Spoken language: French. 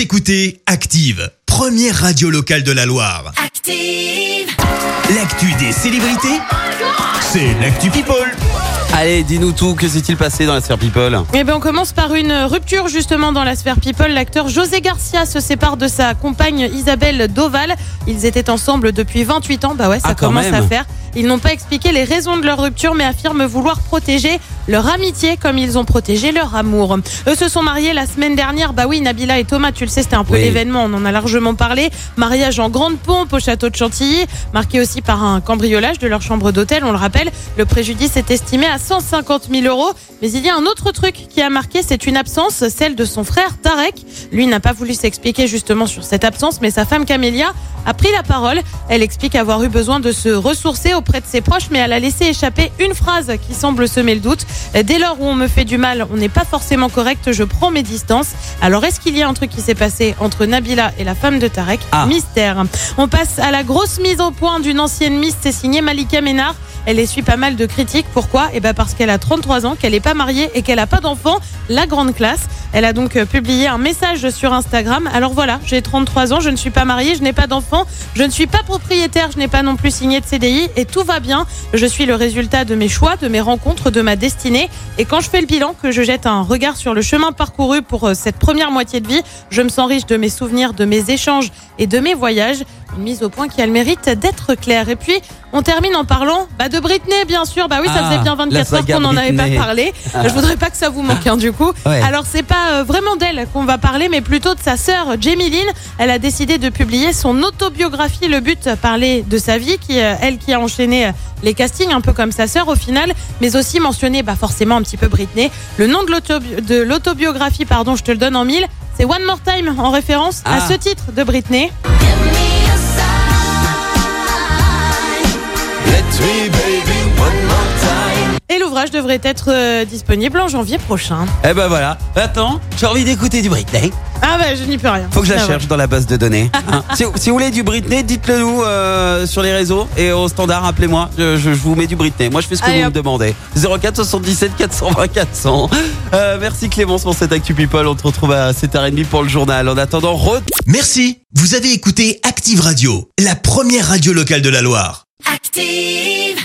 Vous écoutez Active, première radio locale de la Loire. Active. L'actu des célébrités, c'est l'actu People. Allez, dis-nous tout, que s'est-il passé dans la sphère People? Eh bien, on commence par une rupture justement dans la sphère people. L'acteur José Garcia se sépare de sa compagne Isabelle Doval. Ils étaient ensemble depuis 28 ans. Bah ouais, ça Ah, commence même. à faire. Ils n'ont pas expliqué les raisons de leur rupture, mais affirment vouloir protéger leur amitié comme ils ont protégé leur amour. Eux se sont mariés la semaine dernière. Bah oui, Nabila et Thomas, tu le sais, c'était un peu Oui. l'événement. On en a largement parlé. Mariage en grande pompe au château de Chantilly, marqué aussi par un cambriolage de leur chambre d'hôtel. On le rappelle, le préjudice est estimé à 150 000 euros. Mais il y a un autre truc qui a marqué, c'est une absence, celle de son frère Tarek. Lui n'a pas voulu s'expliquer justement sur cette absence, mais sa femme Camélia a pris la parole. Elle explique avoir eu besoin de se ressourcer auprès de ses proches, mais elle a laissé échapper une phrase qui semble semer le doute. Dès lors où on me fait du mal, on n'est pas forcément correct, je prends mes distances. Alors est-ce qu'il y a un truc qui s'est passé entre Nabila et la femme de Tarek Ah. Mystère. On passe à la grosse mise au point d'une ancienne Miss, c'est signé Malika Ménard. Elle essuie pas mal de critiques. Pourquoi? Eh ben parce qu'elle a 33 ans, qu'elle n'est pas mariée et qu'elle n'a pas d'enfant. La grande classe. Elle a donc euh, publié un message sur Instagram. Alors voilà, j'ai 33 ans, je ne suis pas mariée, je n'ai pas d'enfant, je ne suis pas propriétaire, je n'ai pas non plus signé de CDI et tout va bien. Je suis le résultat de mes choix, de mes rencontres, de ma destinée. Et quand je fais le bilan, que je jette un regard sur le chemin parcouru pour euh, cette première moitié de vie, je me sens riche de mes souvenirs, de mes échanges et de mes voyages. Une mise au point qui a le mérite d'être claire. Et puis, on termine en parlant bah, de Britney, bien sûr. Bah oui, ça Ah, faisait bien la 24 heures qu'on n'en avait pas parlé. Je voudrais pas que ça vous manque, hein, du coup. Ouais. Alors, c'est pas euh, vraiment d'elle qu'on va parler, mais plutôt de sa sœur, Jamie Lynn. Elle a décidé de publier son autobiographie. Le but, parler de sa vie, qui, euh, elle qui a enchaîné euh, les castings, un peu comme sa sœur au final, mais aussi mentionner bah, forcément un petit peu Britney. Le nom de l'autobi- de l'autobiographie, pardon, je te le donne en mille. C'est One More Time en référence à Ah. ce titre de Britney. L'ouvrage devrait être euh, disponible en janvier prochain. Eh ben voilà. Attends, j'ai envie d'écouter du Britney. Ah bah je n'y peux rien. Faut que je la Ah ouais. cherche dans la base de données. hein. si, si vous voulez du Britney, dites-le nous euh, sur les réseaux et au standard, appelez-moi. Je, je- je vous mets du Britney. Moi, je fais ce que Allez, vous me demandez. 04 77 420 400. Euh, merci Clémence pour cette Actu People. On te retrouve à 7h30 pour le journal. En attendant, re Merci, vous avez écouté Active Radio, la première radio locale de la Loire. Active.